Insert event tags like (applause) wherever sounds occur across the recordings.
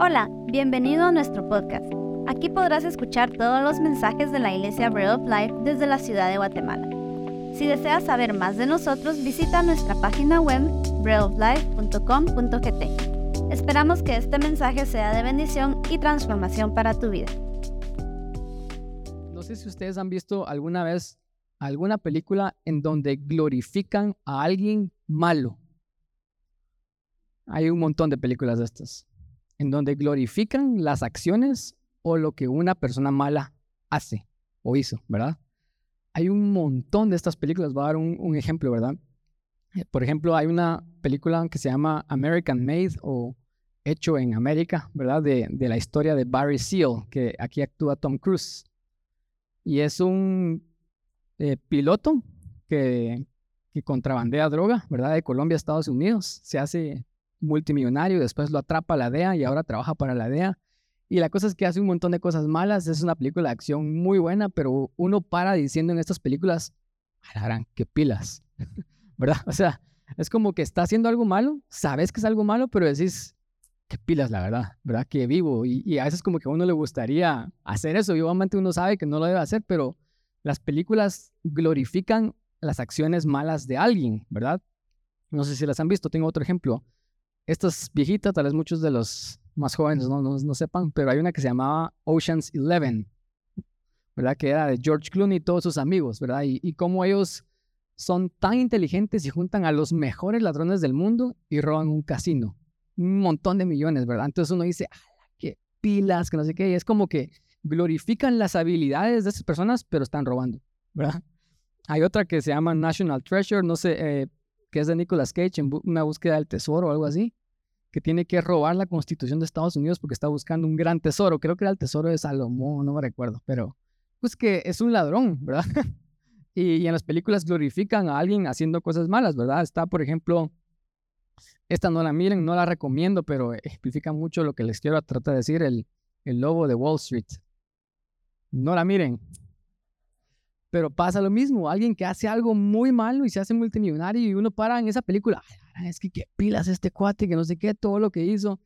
Hola, bienvenido a nuestro podcast. Aquí podrás escuchar todos los mensajes de la Iglesia Bread of Life desde la ciudad de Guatemala. Si deseas saber más de nosotros, visita nuestra página web breadoflife.com.gt. Esperamos que este mensaje sea de bendición y transformación para tu vida. No sé si ustedes han visto alguna vez alguna película en donde glorifican a alguien malo. Hay un montón de películas de estas en donde glorifican las acciones o lo que una persona mala hace o hizo, ¿verdad? Hay un montón de estas películas, voy a dar un, ejemplo, ¿verdad? Eh, por ejemplo, hay una película que se llama American Made o Hecho en América, ¿verdad? De, la historia de Barry Seal, que aquí actúa Tom Cruise. Y es un eh, piloto que, que contrabandea droga, ¿verdad? De Colombia a Estados Unidos. Se hace multimillonario, después lo atrapa la DEA y ahora trabaja para la DEA. Y la cosa es que hace un montón de cosas malas. Es una película de acción muy buena, pero uno para diciendo en estas películas, harán qué pilas, (laughs) ¿verdad? O sea, es como que está haciendo algo malo, sabes que es algo malo, pero decís, qué pilas, la verdad, ¿verdad? Que vivo. Y, y a veces como que a uno le gustaría hacer eso. Y obviamente uno sabe que no lo debe hacer, pero las películas glorifican las acciones malas de alguien, ¿verdad? No sé si las han visto. Tengo otro ejemplo estas viejitas, tal vez muchos de los más jóvenes no, no, sepan, pero hay una que se llamaba Ocean's Eleven, ¿verdad? Que era de George Clooney y todos sus amigos, ¿verdad? Y, y cómo ellos son tan inteligentes y juntan a los mejores ladrones del mundo y roban un casino. Un montón de millones, ¿verdad? Entonces uno dice, qué pilas, que no sé qué. Y es como que glorifican las habilidades de esas personas, pero están robando, ¿verdad? Hay otra que se llama National Treasure, no sé, eh, que es de Nicolas Cage en una búsqueda del tesoro o algo así, que tiene que robar la constitución de Estados Unidos porque está buscando un gran tesoro. Creo que era el tesoro de Salomón, no me recuerdo, pero pues que es un ladrón, ¿verdad? (laughs) y, en las películas glorifican a alguien haciendo cosas malas, ¿verdad? Está, por ejemplo, esta no la miren, no la recomiendo, pero explica mucho lo que les quiero tratar de decir, el, el lobo de Wall Street. No la miren, pero pasa lo mismo, alguien que hace algo muy malo y se hace multimillonario y uno para en esa película, es que qué pilas este cuate, que no sé qué, todo lo que hizo.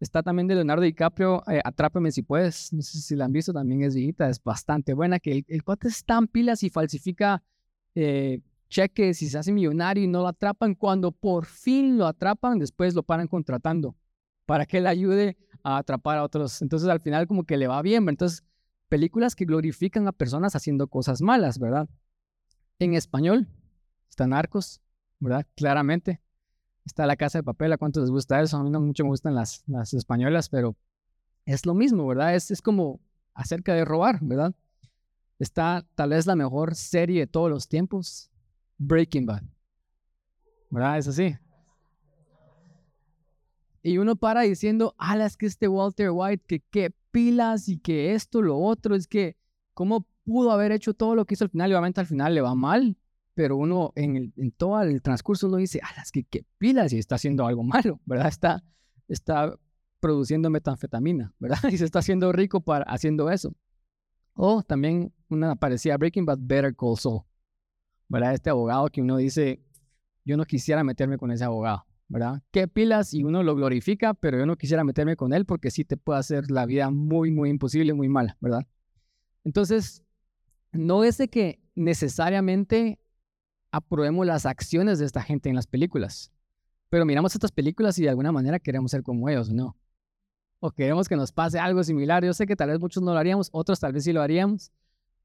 Está también de Leonardo DiCaprio, eh, Atrápame si puedes, no sé si la han visto, también es viejita, es bastante buena, que el, cuate está en pilas y falsifica eh, cheques y se hace millonario y no lo atrapan. Cuando por fin lo atrapan, después lo paran contratando para que le ayude a atrapar a otros. Entonces al final como que le va bien, entonces películas que glorifican a personas haciendo cosas malas, ¿verdad? En español están Narcos, ¿verdad? Claramente. Está La Casa de Papel, ¿a cuántos les gusta eso? A mí no mucho me gustan las, las españolas, pero es lo mismo, ¿verdad? Es, es como acerca de robar, ¿verdad? Está tal vez la mejor serie de todos los tiempos, Breaking Bad. ¿Verdad? Es así. Y uno para diciendo, ala, es que este Walter White, que qué pilas y que esto, lo otro, es que cómo pudo haber hecho todo lo que hizo al final y obviamente al final le va mal, pero uno en, el, en todo el transcurso uno dice, ah, es que qué pilas y está haciendo algo (laughs) malo, ¿verdad? Está, está produciendo metanfetamina, ¿verdad? (laughs) Y se está haciendo rico para, haciendo eso. O también una parecía Breaking Bad Better Call Saul, ¿verdad? Este abogado que uno dice, yo no quisiera meterme con ese abogado, ¿verdad? Qué pilas y uno lo glorifica, pero yo no quisiera meterme con él porque sí te puede hacer la vida muy, muy imposible, muy mala, ¿verdad? Entonces, no es de que necesariamente aprobemos las acciones de esta gente en las películas, pero miramos estas películas y de alguna manera queremos ser como ellos, ¿no? O queremos que nos pase algo similar. Yo sé que tal vez muchos no lo haríamos, otros tal vez sí lo haríamos,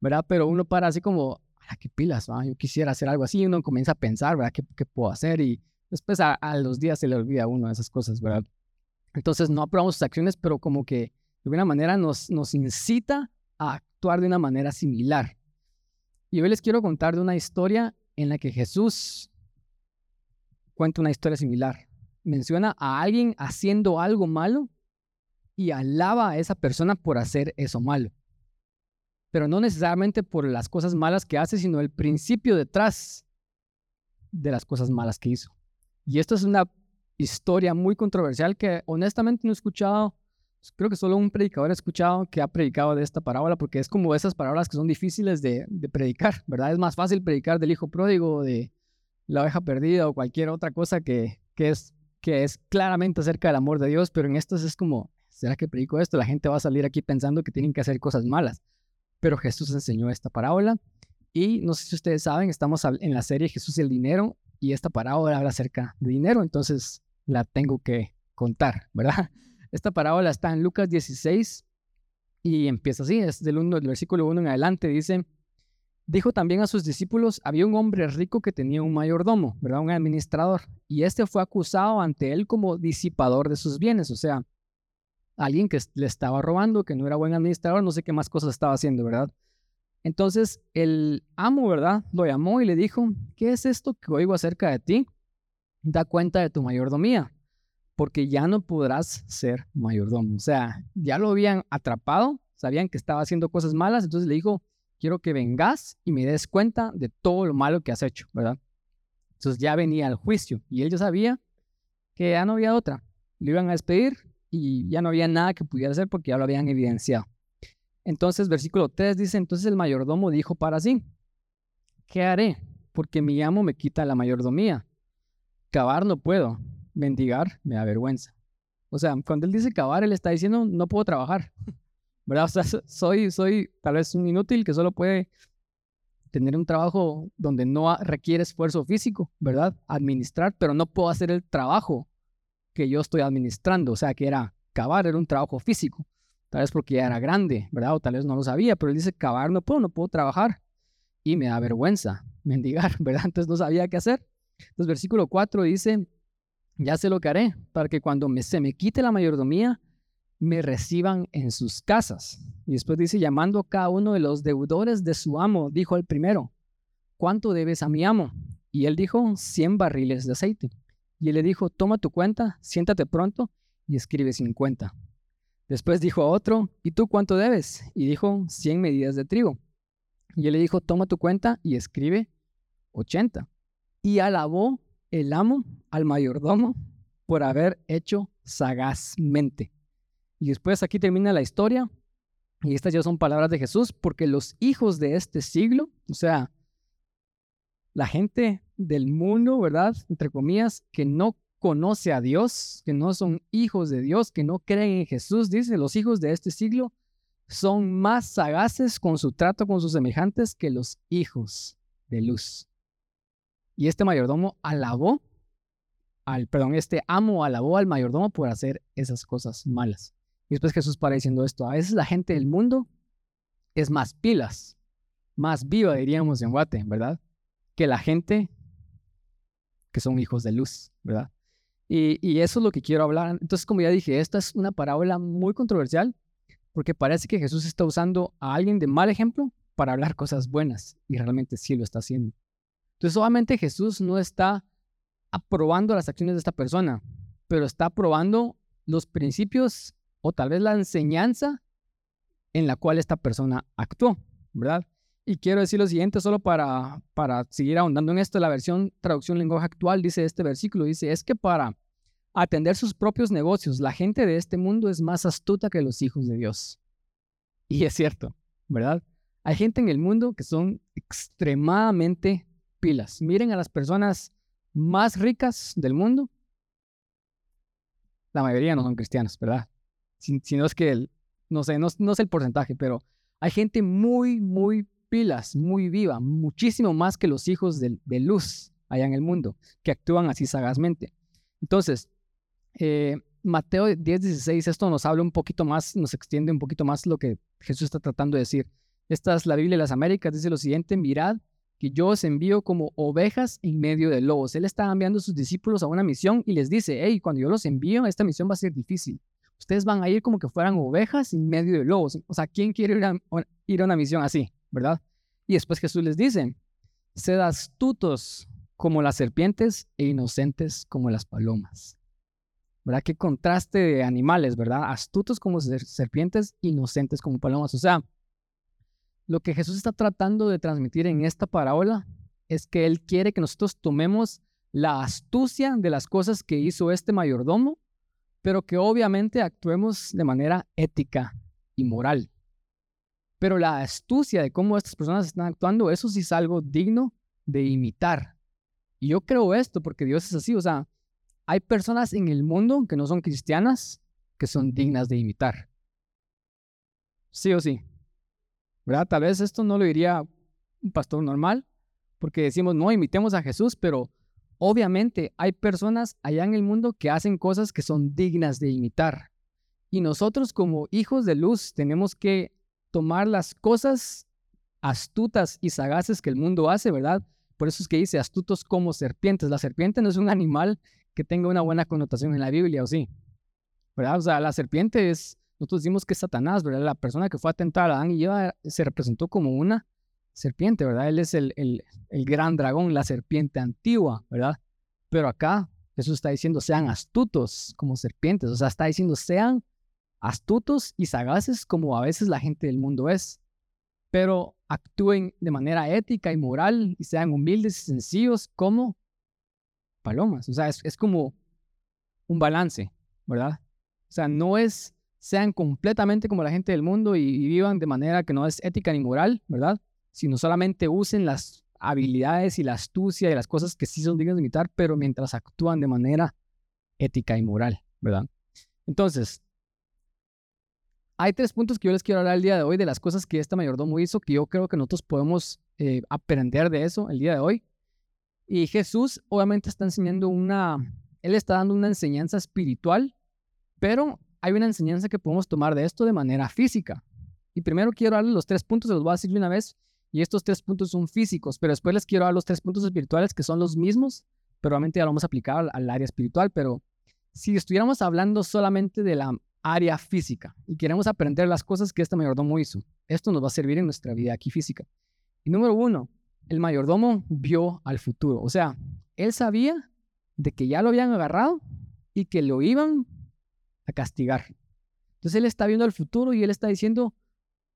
¿verdad? Pero uno para así como, ¿a qué pilas? Yo quisiera hacer algo así y uno comienza a pensar, ¿verdad? ¿Qué, qué puedo hacer? Y, después a, los días se le olvida a uno esas cosas, ¿verdad? Entonces no aprobamos sus acciones, pero como que de alguna manera nos, nos incita a actuar de una manera similar. Y hoy les quiero contar de una historia en la que Jesús cuenta una historia similar. Menciona a alguien haciendo algo malo y alaba a esa persona por hacer eso malo. Pero no necesariamente por las cosas malas que hace, sino el principio detrás de las cosas malas que hizo. Y esto es una historia muy controversial que honestamente no he escuchado. Creo que solo un predicador ha escuchado que ha predicado de esta parábola, porque es como esas parábolas que son difíciles de, predicar, ¿verdad? Es más fácil predicar del hijo pródigo, de la oveja perdida o cualquier otra cosa que, que, es, que es claramente acerca del amor de Dios, pero en estas es como, ¿será que predico esto? La gente va a salir aquí pensando que tienen que hacer cosas malas. Pero Jesús enseñó esta parábola y no sé si ustedes saben, estamos en la serie Jesús y el dinero y esta parábola habla acerca de dinero, entonces la tengo que contar, ¿verdad? Esta parábola está en Lucas 16 y empieza así, es del, del versículo 1 en adelante, dice, dijo también a sus discípulos, había un hombre rico que tenía un mayordomo, ¿verdad? Un administrador, y este fue acusado ante él como disipador de sus bienes, o sea, alguien que le estaba robando, que no era buen administrador, no sé qué más cosas estaba haciendo, ¿verdad? Entonces el amo, ¿verdad? Lo llamó y le dijo, ¿qué es esto que oigo acerca de ti? Da cuenta de tu mayordomía, porque ya no podrás ser mayordomo. O sea, ya lo habían atrapado, sabían que estaba haciendo cosas malas, entonces le dijo, quiero que vengas y me des cuenta de todo lo malo que has hecho, ¿verdad? Entonces ya venía el juicio y él ya sabía que ya no había otra. Le iban a despedir y ya no había nada que pudiera hacer porque ya lo habían evidenciado. Entonces, versículo 3 dice, entonces el mayordomo dijo para sí, ¿qué haré? Porque mi amo me quita la mayordomía. Cavar no puedo, mendigar me da vergüenza. O sea, cuando él dice cavar, él está diciendo, no puedo trabajar. (laughs) ¿Verdad? O sea, soy, soy tal vez un inútil que solo puede tener un trabajo donde no requiere esfuerzo físico, ¿verdad? Administrar, pero no puedo hacer el trabajo que yo estoy administrando. O sea, que era cavar, era un trabajo físico. Tal vez porque ya era grande, ¿verdad? O tal vez no lo sabía, pero él dice, cavar no puedo, no puedo trabajar. Y me da vergüenza mendigar, (laughs) ¿verdad? Entonces no sabía qué hacer. Entonces versículo 4 dice, ya sé lo que haré, para que cuando me, se me quite la mayordomía, me reciban en sus casas. Y después dice, llamando a cada uno de los deudores de su amo, dijo el primero, ¿cuánto debes a mi amo? Y él dijo, 100 barriles de aceite. Y él le dijo, toma tu cuenta, siéntate pronto y escribe 50. Después dijo a otro, ¿y tú cuánto debes? Y dijo, 100 medidas de trigo. Y él le dijo, toma tu cuenta y escribe 80. Y alabó el amo al mayordomo por haber hecho sagazmente. Y después aquí termina la historia. Y estas ya son palabras de Jesús, porque los hijos de este siglo, o sea, la gente del mundo, ¿verdad? Entre comillas, que no conoce a Dios, que no son hijos de Dios, que no creen en Jesús, dice, los hijos de este siglo son más sagaces con su trato con sus semejantes que los hijos de luz. Y este mayordomo alabó al, perdón, este amo alabó al mayordomo por hacer esas cosas malas. Y después Jesús para diciendo esto, a veces la gente del mundo es más pilas, más viva, diríamos en Guate, ¿verdad? Que la gente que son hijos de luz, ¿verdad? Y, eso es lo que quiero hablar. Entonces, como ya dije, esta es una parábola muy controversial porque parece que Jesús está usando a alguien de mal ejemplo para hablar cosas buenas y realmente sí lo está haciendo. Entonces, obviamente Jesús no está aprobando las acciones de esta persona, pero está aprobando los principios o tal vez la enseñanza en la cual esta persona actuó, ¿verdad? Y quiero decir lo siguiente, solo para, para seguir ahondando en esto, la versión traducción lenguaje actual dice este versículo, dice, es que para atender sus propios negocios, la gente de este mundo es más astuta que los hijos de Dios. Y es cierto, ¿verdad? Hay gente en el mundo que son extremadamente pilas. Miren a las personas más ricas del mundo. La mayoría no son cristianos, ¿verdad? Si, no es que, no sé, no, no sé el porcentaje, pero hay gente muy, muy pilas, muy viva, muchísimo más que los hijos de, luz allá en el mundo, que actúan así sagazmente. Entonces, eh, Mateo 10, 16, esto nos habla un poquito más, nos extiende un poquito más lo que Jesús está tratando de decir. Esta es la Biblia de las Américas, dice lo siguiente, mirad que yo os envío como ovejas en medio de lobos. Él está enviando a sus discípulos a una misión y les dice, hey, cuando yo los envío, esta misión va a ser difícil. Ustedes van a ir como que fueran ovejas en medio de lobos. O sea, ¿quién quiere ir a, ir a una misión así? ¿verdad? Y después Jesús les dice, sed astutos como las serpientes e inocentes como las palomas. ¿Verdad? Qué contraste de animales, ¿verdad? Astutos como serpientes, inocentes como palomas. O sea, lo que Jesús está tratando de transmitir en esta parábola es que Él quiere que nosotros tomemos la astucia de las cosas que hizo este mayordomo, pero que obviamente actuemos de manera ética y moral. Pero la astucia de cómo estas personas están actuando, eso sí es algo digno de imitar. Y yo creo esto porque Dios es así, o sea, hay personas en el mundo que no son cristianas, que son dignas de imitar. Sí o sí. ¿Verdad? Tal vez esto no lo diría un pastor normal, porque decimos, no, imitemos a Jesús, pero obviamente hay personas allá en el mundo que hacen cosas que son dignas de imitar. Y nosotros como hijos de luz tenemos que tomar las cosas astutas y sagaces que el mundo hace, ¿verdad? Por eso es que dice astutos como serpientes. La serpiente no es un animal que tenga una buena connotación en la Biblia, ¿o sí? ¿Verdad? O sea, la serpiente es, nosotros decimos que es Satanás, ¿verdad? La persona que fue a a Adán y Eva se representó como una serpiente, ¿verdad? Él es el, el, el gran dragón, la serpiente antigua, ¿verdad? Pero acá Jesús está diciendo, sean astutos como serpientes, o sea, está diciendo, sean astutos y sagaces como a veces la gente del mundo es, pero actúen de manera ética y moral y sean humildes y sencillos como palomas. O sea, es, como un balance, ¿verdad? O sea, no es sean completamente como la gente del mundo y, vivan de manera que no es ética ni moral, ¿verdad? Sino solamente usen las habilidades y la astucia y las cosas que sí son dignas de imitar, pero mientras actúan de manera ética y moral, ¿verdad? Entonces, hay tres puntos que yo les quiero hablar el día de hoy de las cosas que este mayordomo hizo, que yo creo que nosotros podemos eh, aprender de eso el día de hoy. Y Jesús obviamente está enseñando una, él está dando una enseñanza espiritual, pero hay una enseñanza que podemos tomar de esto de manera física. Y primero quiero darles los tres puntos, se los voy a decir de una vez, y estos tres puntos son físicos, pero después les quiero dar los tres puntos espirituales que son los mismos, pero obviamente ya lo vamos a aplicar al, al área espiritual, pero si estuviéramos hablando solamente de la área física y queremos aprender las cosas que este mayordomo hizo. Esto nos va a servir en nuestra vida aquí física. Y número uno, el mayordomo vio al futuro. O sea, él sabía de que ya lo habían agarrado y que lo iban a castigar. Entonces él está viendo el futuro y él está diciendo,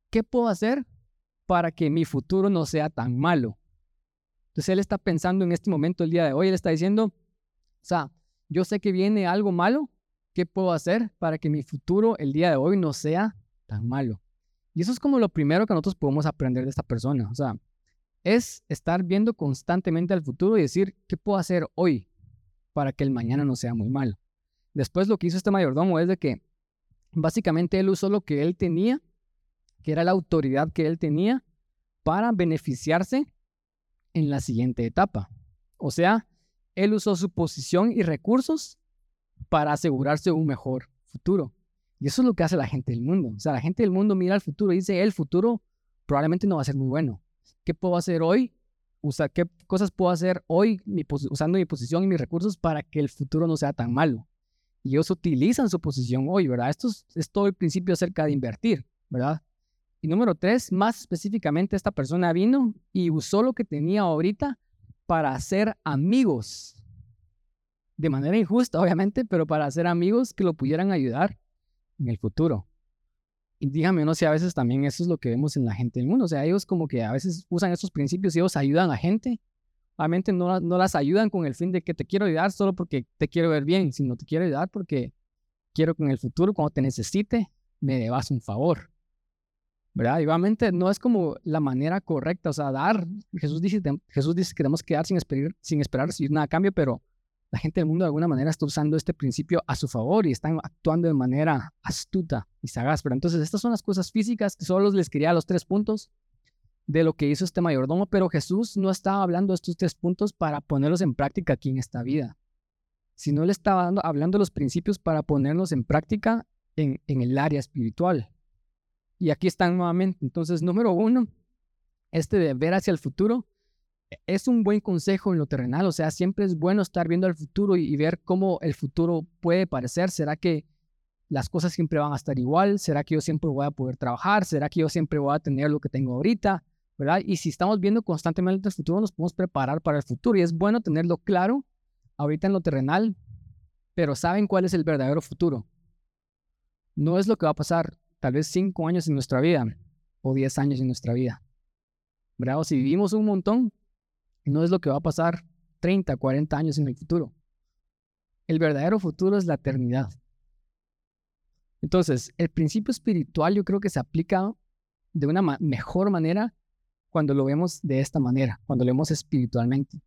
¿qué puedo hacer para que mi futuro no sea tan malo? Entonces él está pensando en este momento, el día de hoy, él está diciendo, o sea, yo sé que viene algo malo, ¿Qué puedo hacer para que mi futuro el día de hoy no sea tan malo? Y eso es como lo primero que nosotros podemos aprender de esta persona. O sea, es estar viendo constantemente al futuro y decir, ¿qué puedo hacer hoy para que el mañana no sea muy malo? Después lo que hizo este mayordomo es de que básicamente él usó lo que él tenía, que era la autoridad que él tenía, para beneficiarse en la siguiente etapa. O sea, él usó su posición y recursos para asegurarse un mejor futuro. Y eso es lo que hace la gente del mundo. O sea, la gente del mundo mira al futuro y dice, el futuro probablemente no va a ser muy bueno. ¿Qué puedo hacer hoy? Usa, ¿Qué cosas puedo hacer hoy usando mi posición y mis recursos para que el futuro no sea tan malo? Y ellos utilizan su posición hoy, ¿verdad? Esto es, es todo el principio acerca de invertir, ¿verdad? Y número tres, más específicamente, esta persona vino y usó lo que tenía ahorita para hacer amigos de manera injusta, obviamente, pero para hacer amigos que lo pudieran ayudar en el futuro. Y dígame, no sé, a veces también eso es lo que vemos en la gente del mundo. O sea, ellos como que a veces usan estos principios y ellos ayudan a gente. Obviamente no, no las ayudan con el fin de que te quiero ayudar solo porque te quiero ver bien, sino te quiero ayudar porque quiero que en el futuro, cuando te necesite, me debas un favor. ¿Verdad? Y obviamente no es como la manera correcta, o sea, dar. Jesús dice, Jesús dice que tenemos que dar sin esperar, sin esperar recibir nada a cambio, pero la gente del mundo de alguna manera está usando este principio a su favor y están actuando de manera astuta y sagaz. Pero entonces estas son las cosas físicas que solo les quería los tres puntos de lo que hizo este mayordomo, pero Jesús no estaba hablando de estos tres puntos para ponerlos en práctica aquí en esta vida, sino le estaba dando, hablando de los principios para ponerlos en práctica en, en el área espiritual. Y aquí están nuevamente. Entonces, número uno, este de ver hacia el futuro es un buen consejo en lo terrenal, o sea, siempre es bueno estar viendo el futuro y, ver cómo el futuro puede parecer. ¿Será que las cosas siempre van a estar igual? ¿Será que yo siempre voy a poder trabajar? ¿Será que yo siempre voy a tener lo que tengo ahorita? ¿Verdad? Y si estamos viendo constantemente el futuro, nos podemos preparar para el futuro y es bueno tenerlo claro ahorita en lo terrenal, pero ¿saben cuál es el verdadero futuro? No es lo que va a pasar tal vez cinco años en nuestra vida o diez años en nuestra vida. ¿Verdad? O si vivimos un montón, no es lo que va a pasar 30, 40 años en el futuro. El verdadero futuro es la eternidad. Entonces, el principio espiritual yo creo que se aplica de una mejor manera cuando lo vemos de esta manera, cuando lo vemos espiritualmente.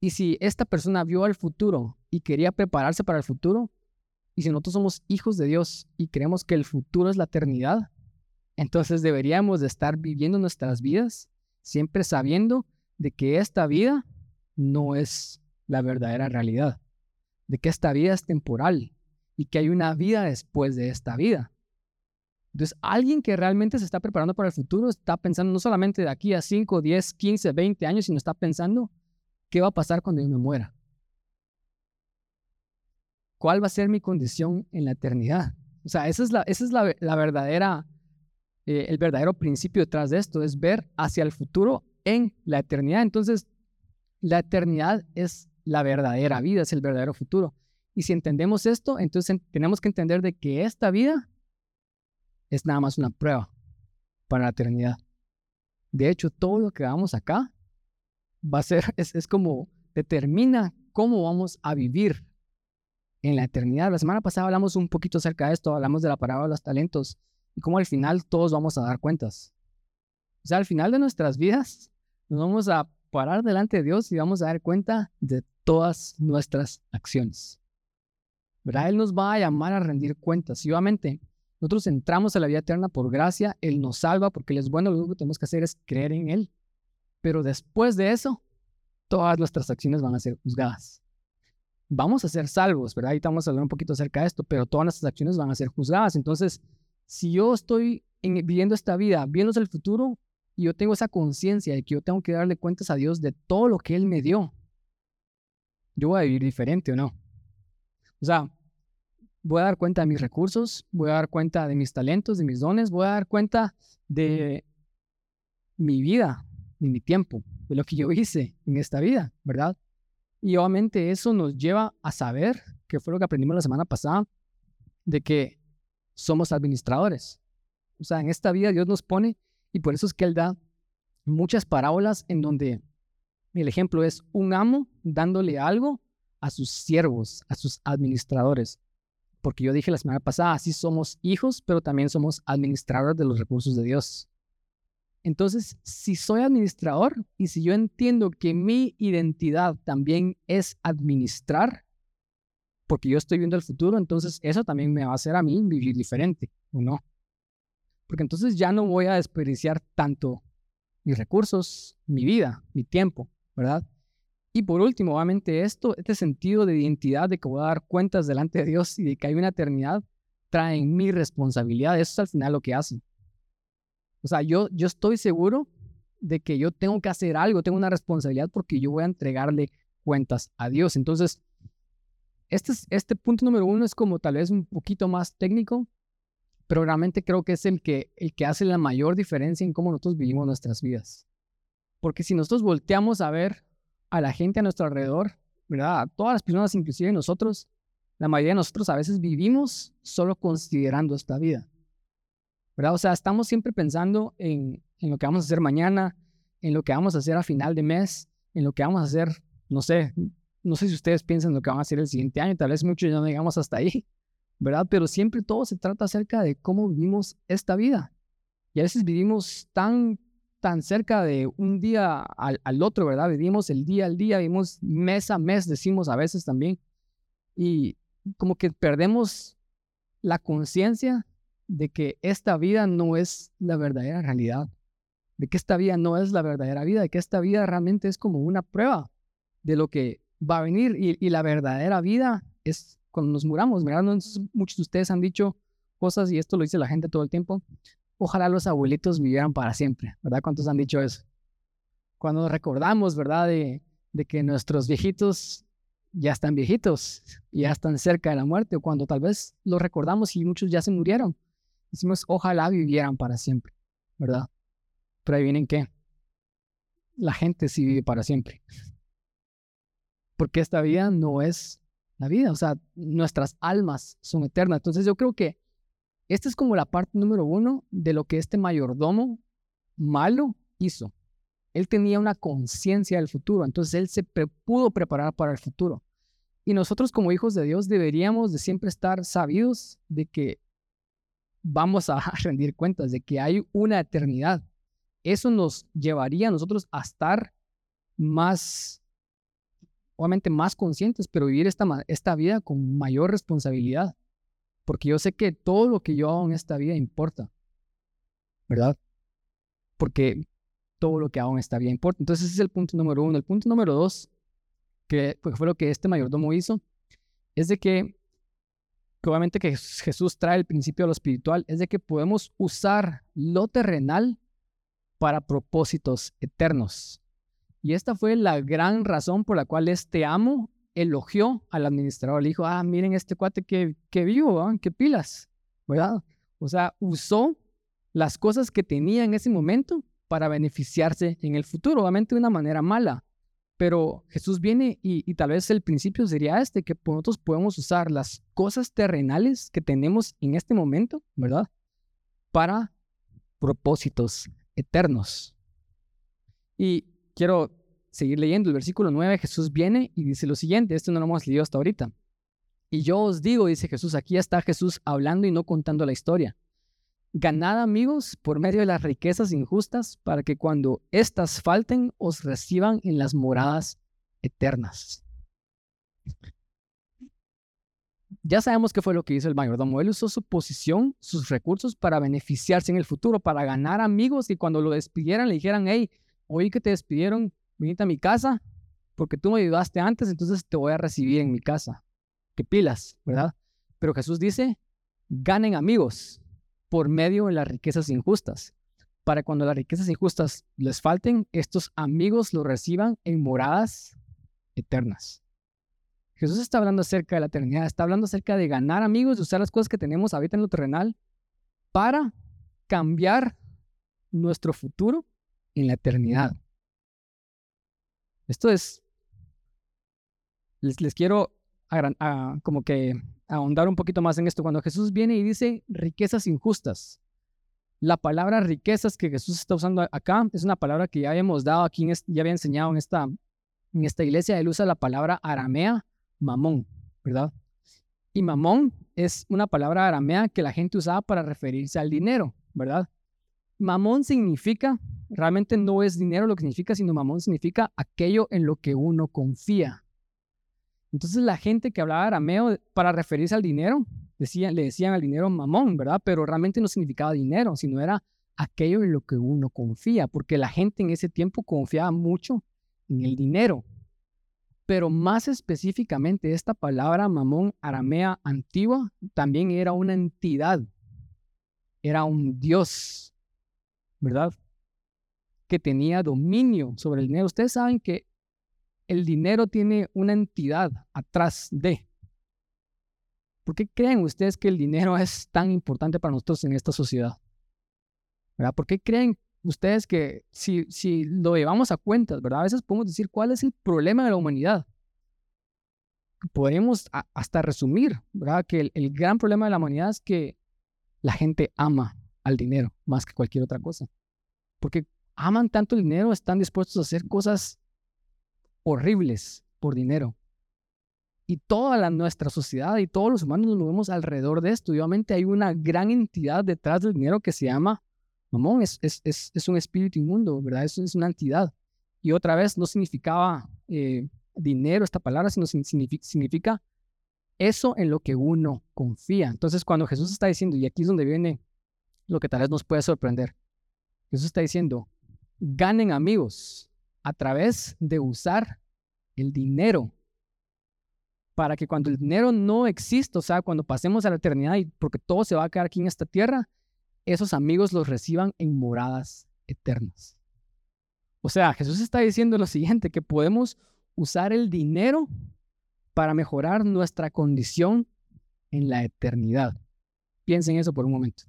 Y si esta persona vio al futuro y quería prepararse para el futuro, Y si nosotros somos hijos de Dios y creemos que el futuro es la eternidad, entonces deberíamos de estar viviendo nuestras vidas siempre sabiendo de que esta vida no es la verdadera realidad, de que esta vida es temporal y que hay una vida después de esta vida. Entonces, alguien que realmente se está preparando para el futuro está pensando no solamente de aquí a 5, 10, 15, 20 años, sino está pensando qué va a pasar cuando yo me muera. ¿Cuál va a ser mi condición en la eternidad? O sea, esa es la, esa es la, la verdadera, eh, el verdadero principio detrás de esto, es ver hacia el futuro en la eternidad. Entonces, la eternidad es la verdadera vida, es el verdadero futuro. Y si entendemos esto, entonces tenemos que entender de que esta vida es nada más una prueba para la eternidad. De hecho, todo lo que hagamos acá va a ser, (laughs) es, como determina cómo vamos a vivir en la eternidad. La semana pasada hablamos un poquito acerca de esto, hablamos de la parábola de los talentos y cómo al final todos vamos a dar cuentas. O sea, al final de nuestras vidas nos vamos a parar delante de Dios y vamos a dar cuenta de todas nuestras acciones. ¿Verdad? Él nos va a llamar a rendir cuentas. Y obviamente, nosotros entramos a la vida eterna por gracia, Él nos salva porque Él es bueno, lo único que tenemos que hacer es creer en Él. Pero después de eso, todas nuestras acciones van a ser juzgadas. Vamos a ser salvos, ¿verdad? Ahorita vamos a hablar un poquito acerca de esto, pero todas nuestras acciones van a ser juzgadas. Entonces, si yo estoy viviendo esta vida, viendo el futuro, y yo tengo esa conciencia de que yo tengo que darle cuentas a Dios de todo lo que Él me dio, yo voy a vivir diferente o no. O sea, voy a dar cuenta de mis recursos, voy a dar cuenta de mis talentos, de mis dones, voy a dar cuenta de mi vida, de mi tiempo, de lo que yo (laughs) hice en esta vida, ¿verdad? Y obviamente eso nos lleva a saber, que fue lo que aprendimos la semana pasada, de que somos administradores. O sea, en esta vida Dios nos pone, y por eso es que Él da muchas parábolas en donde el ejemplo es un amo dándole algo a sus siervos, a sus administradores porque yo dije la semana pasada, así somos hijos, pero también somos administradores de los recursos de Dios. Entonces, si soy administrador y si yo entiendo que mi identidad también es administrar, porque yo estoy viendo el futuro, entonces eso también me va a hacer a mí vivir diferente, ¿o no? Porque entonces ya no voy a desperdiciar tanto mis recursos, mi vida, mi tiempo, ¿verdad? Y por último, obviamente esto, este sentido de identidad, de que voy a dar cuentas delante de Dios y de que hay una eternidad, trae mi responsabilidad. Eso es al final lo que hacen. O sea, yo, yo estoy seguro de que yo tengo que hacer algo, tengo una responsabilidad porque yo voy a entregarle cuentas a Dios. Entonces, este, este punto número uno es como tal vez un poquito más técnico, pero realmente creo que es el que, el que hace la mayor diferencia en cómo nosotros vivimos nuestras vidas. Porque si nosotros volteamos a ver a la gente a nuestro alrededor, ¿verdad? A todas las personas, inclusive nosotros, la mayoría de nosotros a veces vivimos solo considerando esta vida, ¿verdad? O sea, estamos siempre pensando en, en lo que vamos a hacer mañana, en lo que vamos a hacer a final de mes, en lo que vamos a hacer, no sé, no sé si ustedes piensan en lo que van a hacer el siguiente año, tal vez muchos ya no llegamos hasta ahí, (laughs) ¿verdad? Pero siempre todo se trata acerca de cómo vivimos esta vida. Y a veces vivimos tan tan cerca de un día al, otro, ¿verdad? Vivimos el día al día, vivimos mes a mes, decimos a veces también. Y como que perdemos la conciencia de que esta vida no es la verdadera realidad, de que esta vida no es la verdadera vida, de que esta vida realmente es como una prueba de lo que va a venir y, y la verdadera vida es cuando nos muramos, ¿verdad? Muchos de ustedes han dicho cosas y esto lo dice la gente todo el tiempo, ojalá los abuelitos vivieran para siempre, ¿verdad? ¿Cuántos han dicho eso? Cuando recordamos, ¿verdad? De, que nuestros viejitos ya están viejitos, ya están cerca de la muerte, o cuando tal vez los recordamos y muchos ya se murieron. Decimos, ojalá vivieran para siempre, ¿verdad? Pero ahí vienen qué? La gente sí vive para siempre. Porque esta vida no es la vida, o sea, nuestras almas son eternas. Entonces yo creo que esta es como la parte número uno de lo que este mayordomo malo hizo. Él tenía una conciencia del futuro, entonces él se pudo preparar para el futuro. Y nosotros como hijos de Dios deberíamos de siempre estar sabidos de que vamos a (laughs) rendir cuentas, de que hay una eternidad. Eso nos llevaría a nosotros a estar más, obviamente más conscientes, pero vivir esta, esta vida con mayor responsabilidad porque yo sé que todo lo que yo hago en esta vida importa, ¿verdad? Porque todo lo que hago en esta vida importa. Entonces ese es el punto número uno. El punto número dos, que fue lo que este mayordomo hizo, es de que, que obviamente que Jesús trae el principio de lo espiritual, es de que podemos usar lo terrenal para propósitos eternos. Y esta fue la gran razón por la cual este amo elogió al administrador. Le dijo, ah, miren este cuate que, que vivo, ¿ah? qué pilas, ¿verdad? O sea, usó las cosas que tenía en ese momento para beneficiarse en el futuro, obviamente de una manera mala. Pero Jesús viene y, tal vez el principio sería este, que nosotros podemos usar las cosas terrenales que tenemos en este momento, ¿verdad? Para propósitos eternos. Y quiero seguir leyendo el versículo 9. Jesús viene y dice lo siguiente, esto no lo hemos leído hasta ahorita. Y yo os digo, dice Jesús, aquí está Jesús hablando y no contando la historia. Ganad amigos por medio de las riquezas injustas para que cuando éstas falten os reciban en las moradas eternas. Ya sabemos qué fue lo que hizo el mayordomo. Él usó su posición, sus recursos para beneficiarse en el futuro, para ganar amigos y cuando lo despidieran le dijeran, hey, oí que te despidieron, viniste a mi casa porque tú me ayudaste antes, entonces te voy a recibir en mi casa. Qué pilas, ¿verdad? Pero Jesús dice, ganen amigos por medio de las riquezas injustas, para cuando las riquezas injustas les falten, estos amigos lo reciban en moradas eternas. Jesús está hablando acerca de la eternidad, está hablando acerca de ganar amigos, de usar las cosas que tenemos ahorita en lo terrenal para cambiar nuestro futuro en la eternidad. Esto es, les, quiero como que ahondar un poquito más en esto. Cuando Jesús viene y dice riquezas injustas, la palabra riquezas que Jesús está usando acá es una palabra que ya habíamos dado aquí, ya había enseñado en esta, en esta iglesia. Él usa la palabra aramea, mamón, ¿verdad? Y mamón es una palabra aramea que la gente usaba para referirse al dinero, ¿verdad? Mamón significa, realmente no es dinero lo que significa, sino mamón significa aquello en lo que uno confía. Entonces la gente que hablaba arameo para referirse al dinero, decían, le decían al dinero mamón, ¿verdad? Pero realmente no significaba dinero, sino era aquello en lo que uno confía, porque la gente en ese tiempo confiaba mucho en el dinero. Pero más específicamente, esta palabra mamón aramea antigua también era una entidad, era un dios, ¿verdad? Que tenía dominio sobre el dinero. Ustedes saben que el dinero tiene una entidad atrás de. ¿Por qué creen ustedes que el dinero es tan importante para nosotros en esta sociedad? ¿Verdad? ¿Por qué creen ustedes que si, si lo llevamos a cuentas, ¿verdad? A veces podemos decir cuál es el problema de la humanidad. Podemos hasta resumir, ¿verdad? Que el, el gran problema de la humanidad es que la gente ama al dinero más que cualquier otra cosa. Porque aman tanto el dinero, están dispuestos a hacer cosas horribles por dinero. Y toda la, nuestra sociedad y todos los humanos nos movemos alrededor de esto. Y obviamente hay una gran entidad detrás del dinero que se llama mamón, es, es, es, un espíritu inmundo, ¿verdad? Es, es una entidad. Y otra vez no significaba eh, dinero esta palabra, sino significa, significa eso en lo que uno confía. Entonces, cuando Jesús está diciendo, y aquí es donde viene lo que tal vez nos puede sorprender, Jesús está diciendo, ganen amigos, a través de usar el dinero para que cuando el dinero no exista, o sea, cuando pasemos a la eternidad y porque todo se va a quedar aquí en esta tierra, esos amigos los reciban en moradas eternas. O sea, Jesús está diciendo lo siguiente, que podemos usar el dinero para mejorar nuestra condición en la eternidad. Piensen eso por un momento.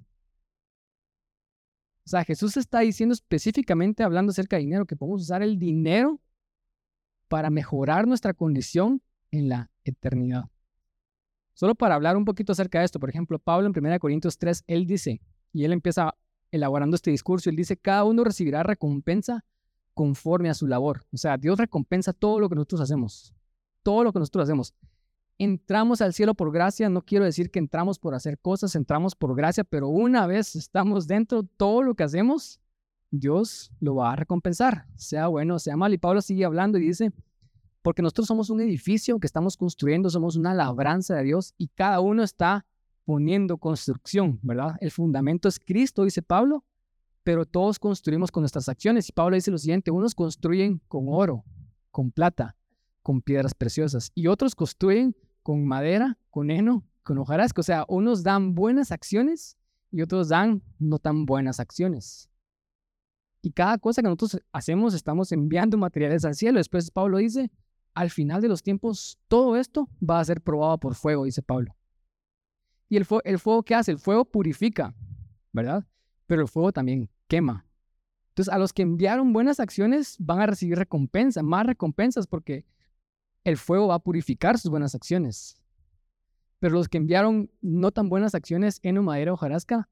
O sea, Jesús está diciendo específicamente, hablando acerca de dinero, que podemos usar el dinero para mejorar nuestra condición en la eternidad. Solo para hablar un poquito acerca de esto, por ejemplo, Pablo en 1 Corintios 3, él dice, y él empieza elaborando este discurso, él dice, cada uno recibirá recompensa conforme a su labor. O sea, Dios recompensa todo lo que nosotros hacemos, todo lo que nosotros hacemos entramos al cielo por gracia, no quiero decir que entramos por hacer cosas, entramos por gracia, pero una vez estamos dentro, todo lo que hacemos, Dios lo va a recompensar, sea bueno, sea mal. Y Pablo sigue hablando y dice, porque nosotros somos un edificio que estamos construyendo, somos una labranza de Dios y cada uno está poniendo construcción, ¿verdad? El fundamento es Cristo, dice Pablo, pero todos construimos con nuestras acciones. Y Pablo dice lo siguiente, unos construyen con oro, con plata, con piedras preciosas, y otros construyen con madera, con heno, con hojarasca. O sea, unos dan buenas acciones y otros dan no tan buenas acciones. Y cada cosa que nosotros hacemos estamos enviando materiales al cielo. Después Pablo dice, al final de los tiempos, todo esto va a ser probado por fuego, dice Pablo. ¿Y el, fuego, el fuego qué hace? El fuego purifica, ¿verdad? Pero el fuego también quema. Entonces, a los que enviaron buenas acciones van a recibir recompensa, más recompensas, porque el fuego va a purificar sus buenas acciones. Pero los que enviaron no tan buenas acciones en madera o jarasca,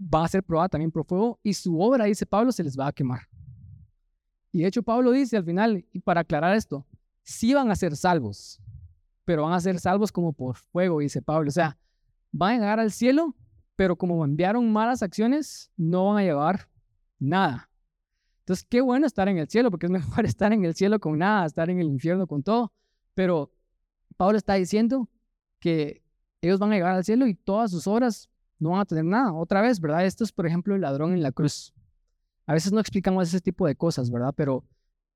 va a ser probada también por fuego y su obra, dice Pablo, se les va a quemar. Y de hecho Pablo dice al final, y para aclarar esto, sí van a ser salvos, pero van a ser salvos como por fuego, dice Pablo. O sea, van a llegar al cielo, pero como enviaron malas acciones, no van a llevar nada. Entonces, qué bueno estar en el cielo, porque es (laughs) mejor estar en el cielo con nada, estar en el infierno con todo. Pero Pablo está diciendo que ellos van a llegar al cielo y todas sus obras no van a tener nada. Otra vez, ¿verdad? Esto es, por ejemplo, el ladrón en la cruz. A veces no explicamos ese tipo de cosas, ¿verdad? Pero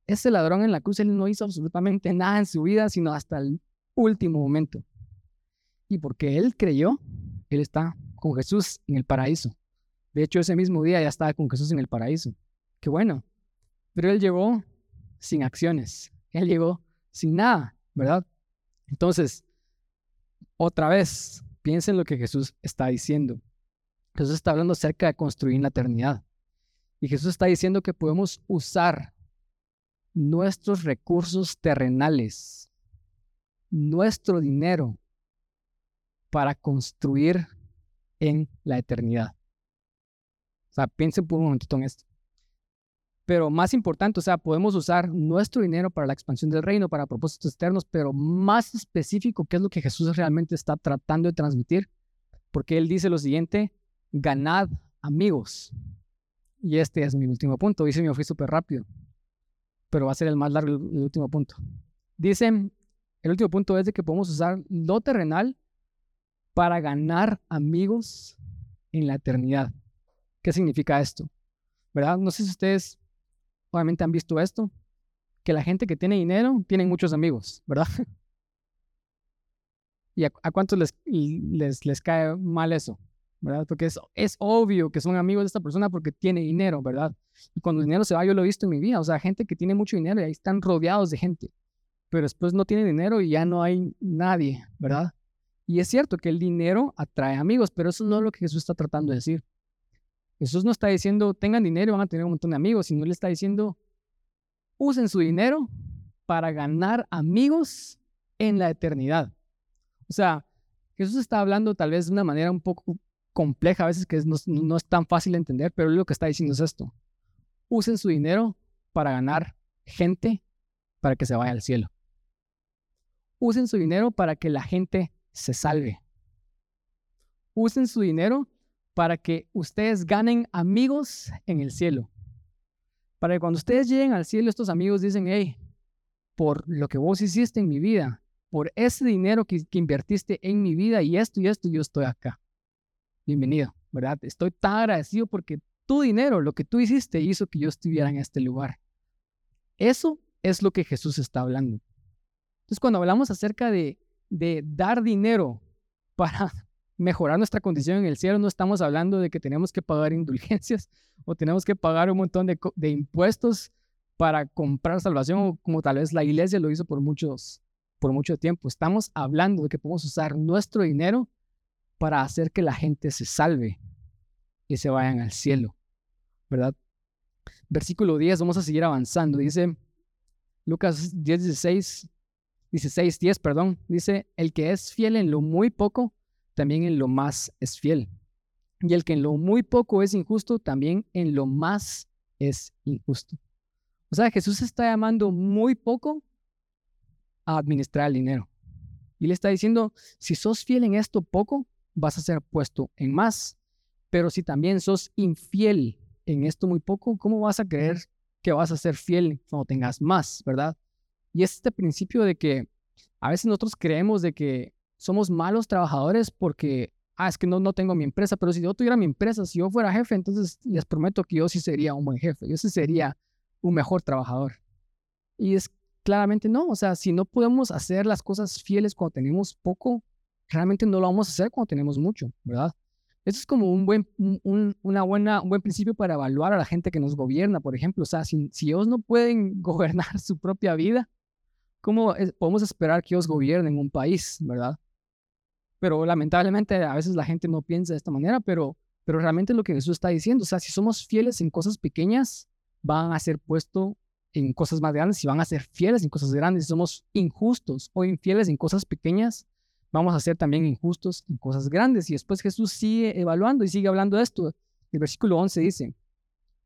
ese ladrón en la cruz, él no hizo absolutamente (laughs) nada en su vida, sino hasta el último momento. Y porque él creyó, él está con Jesús en el paraíso. De hecho, ese mismo día ya estaba con Jesús en el paraíso. Qué bueno. Pero él llegó sin acciones. Él llegó sin nada, ¿verdad? Entonces, otra vez, piensen lo que Jesús está diciendo. Jesús está hablando acerca de construir la eternidad. Y Jesús está diciendo que podemos usar nuestros recursos terrenales, nuestro dinero, para construir en la eternidad. O sea, piensen por un momentito en esto. Pero más importante, o sea, podemos usar nuestro dinero para la expansión del reino, para propósitos externos, pero más específico, ¿qué es lo que Jesús realmente está tratando de transmitir? Porque Él dice lo siguiente, ganad amigos. Y este es mi último punto. Dice, me fui súper rápido, pero va a ser el más largo, el último punto. Dice, el último punto es de que podemos usar lo terrenal para ganar amigos en la eternidad. ¿Qué significa esto? ¿Verdad? No sé si ustedes obviamente han visto esto, que la gente que tiene dinero tiene muchos amigos, ¿verdad? (laughs) ¿Y a, cuántos les, les, les, cae mal eso? ¿Verdad? Porque es, es obvio que son amigos de esta persona porque tiene dinero, ¿verdad? Y cuando el dinero se va, yo lo he visto en mi vida, o sea, gente que tiene mucho dinero y ahí están rodeados de gente, pero después no tiene dinero y ya no hay nadie, ¿verdad? Y es cierto que el dinero atrae amigos, pero eso no es lo que Jesús está tratando de decir. Jesús no está diciendo tengan dinero y van a tener un montón de amigos, sino Él está diciendo usen su dinero para ganar amigos en la eternidad. O sea, Jesús está hablando tal vez de una manera un poco compleja, a veces que no, no es tan fácil de entender, pero lo que está diciendo es esto. Usen su dinero para ganar gente para que se vaya al cielo. Usen su dinero para que la gente se salve. Usen su dinero para que ustedes ganen amigos en el cielo. Para que cuando ustedes lleguen al cielo, estos amigos dicen, hey, por lo que vos hiciste en mi vida, por ese dinero que, invertiste en mi vida y esto y esto, yo estoy acá. Bienvenido, ¿verdad? Estoy tan agradecido porque tu dinero, lo que tú hiciste, hizo que yo estuviera en este lugar. Eso es lo que Jesús está hablando. Entonces, cuando hablamos acerca de, de dar dinero para mejorar nuestra condición en el cielo, no estamos hablando de que tenemos que pagar (laughs) indulgencias o tenemos que pagar un montón de, de impuestos para comprar salvación, como tal vez la iglesia lo hizo por, muchos, por mucho tiempo. Estamos hablando de que podemos usar nuestro dinero para hacer que la gente se salve y se vayan al cielo, ¿verdad? Versículo 10, vamos a seguir avanzando. Dice Lucas 10, 16, 16, 10, perdón. Dice, el que es fiel en lo muy poco, también en lo más es fiel. Y el que en lo muy poco es injusto, también en lo más es injusto. O sea, Jesús está llamando muy poco a administrar el dinero. Y le está diciendo, si sos fiel en esto poco, vas a ser puesto en más. Pero si también sos infiel en esto muy poco, ¿cómo vas a creer que vas a ser fiel cuando tengas más, verdad? Y es este principio de que a veces nosotros creemos de que somos malos trabajadores porque ah, es que no, no tengo mi empresa, pero si yo tuviera mi empresa, si yo fuera jefe, entonces les prometo que yo sí sería un buen jefe, yo sí sería un mejor trabajador. Y es claramente no, o sea, si no podemos hacer las cosas fieles cuando tenemos poco, realmente no lo vamos a hacer cuando tenemos mucho, ¿verdad? Eso es como un buen, un, una buena, un buen principio para evaluar a la gente que nos gobierna, por ejemplo. O sea, si, si ellos no pueden (laughs) gobernar su propia vida, ¿cómo podemos esperar que ellos gobiernen un país, verdad? Pero lamentablemente a veces la gente no piensa de esta manera, pero, pero realmente lo que Jesús está diciendo, o sea, si somos fieles en cosas pequeñas, van a ser puestos en cosas más grandes y van a ser fieles en cosas grandes. Si somos injustos o infieles en cosas pequeñas, vamos a ser también injustos en cosas grandes. Y después Jesús sigue evaluando y sigue hablando de esto. El versículo 11 dice,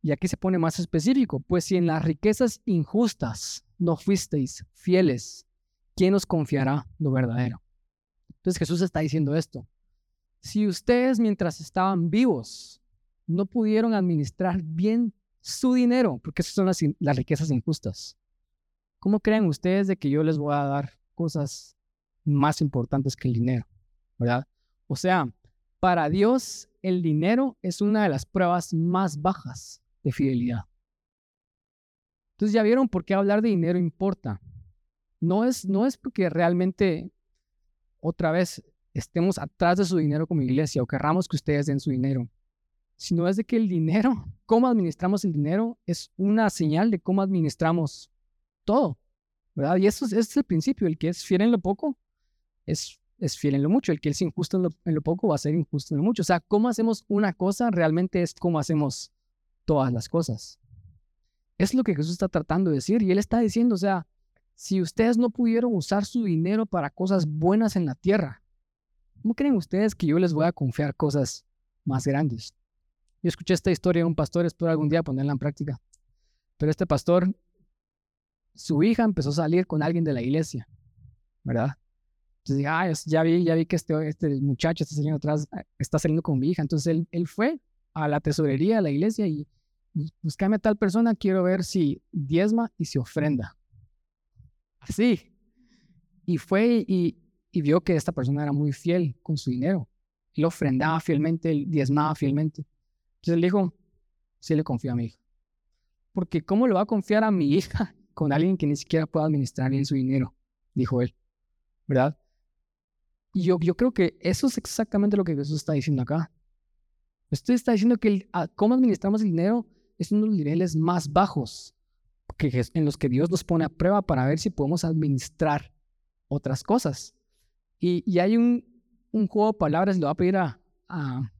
y aquí se pone más específico, pues si en las riquezas injustas no fuisteis fieles, ¿quién os confiará lo verdadero? Entonces Jesús está diciendo esto. Si ustedes mientras estaban vivos no pudieron administrar bien su dinero, porque esas son las, las riquezas injustas, ¿cómo creen ustedes de que yo les voy a dar cosas más importantes que el dinero, ¿verdad? O sea, para Dios el dinero es una de las pruebas más bajas de fidelidad. Entonces ya vieron por qué hablar de dinero importa. No es, no es porque realmente otra vez estemos atrás de su dinero como iglesia o querramos que ustedes den su dinero, sino es de que el dinero, (laughs) cómo administramos el dinero, es una señal de cómo administramos todo, ¿verdad? Y eso es el principio, el que es fiel en lo poco, es, fiel en lo mucho. El que es injusto en lo, poco va a ser injusto en lo mucho. O sea, cómo hacemos una cosa realmente es cómo hacemos todas las cosas. Es lo que Jesús está tratando de decir. Y Él está diciendo, o sea, si ustedes no pudieron usar su dinero para cosas buenas en la tierra, ¿cómo creen ustedes que yo les voy a confiar cosas más grandes? Yo escuché esta historia de un pastor, espero algún día ponerla en práctica. Pero este pastor, su hija empezó a salir con alguien de la iglesia, ¿verdad? Entonces ah, ya vi, ya vi que este, este muchacho está saliendo atrás, ah, está saliendo con mi hija. Entonces él, él fue a la tesorería, a la iglesia y buscame a tal persona, quiero ver si diezma y si ofrenda. Así. Y fue y, y vio que esta persona era muy fiel con su dinero. Él ofrendaba fielmente, él diezmaba fielmente. Entonces él dijo, sí le confío a mi hija. Porque ¿cómo le va a confiar a mi hija (laughs) con alguien que ni siquiera pueda administrar bien su dinero? Dijo él. ¿Verdad? Y yo, yo creo que eso es exactamente lo que Jesús está diciendo acá. Usted está diciendo que el, ah, cómo administramos el dinero es uno de los niveles más bajos que, en los que Dios nos pone a prueba para ver si podemos administrar otras cosas. Y, y hay un, un, juego de palabras, le voy a pedir a, a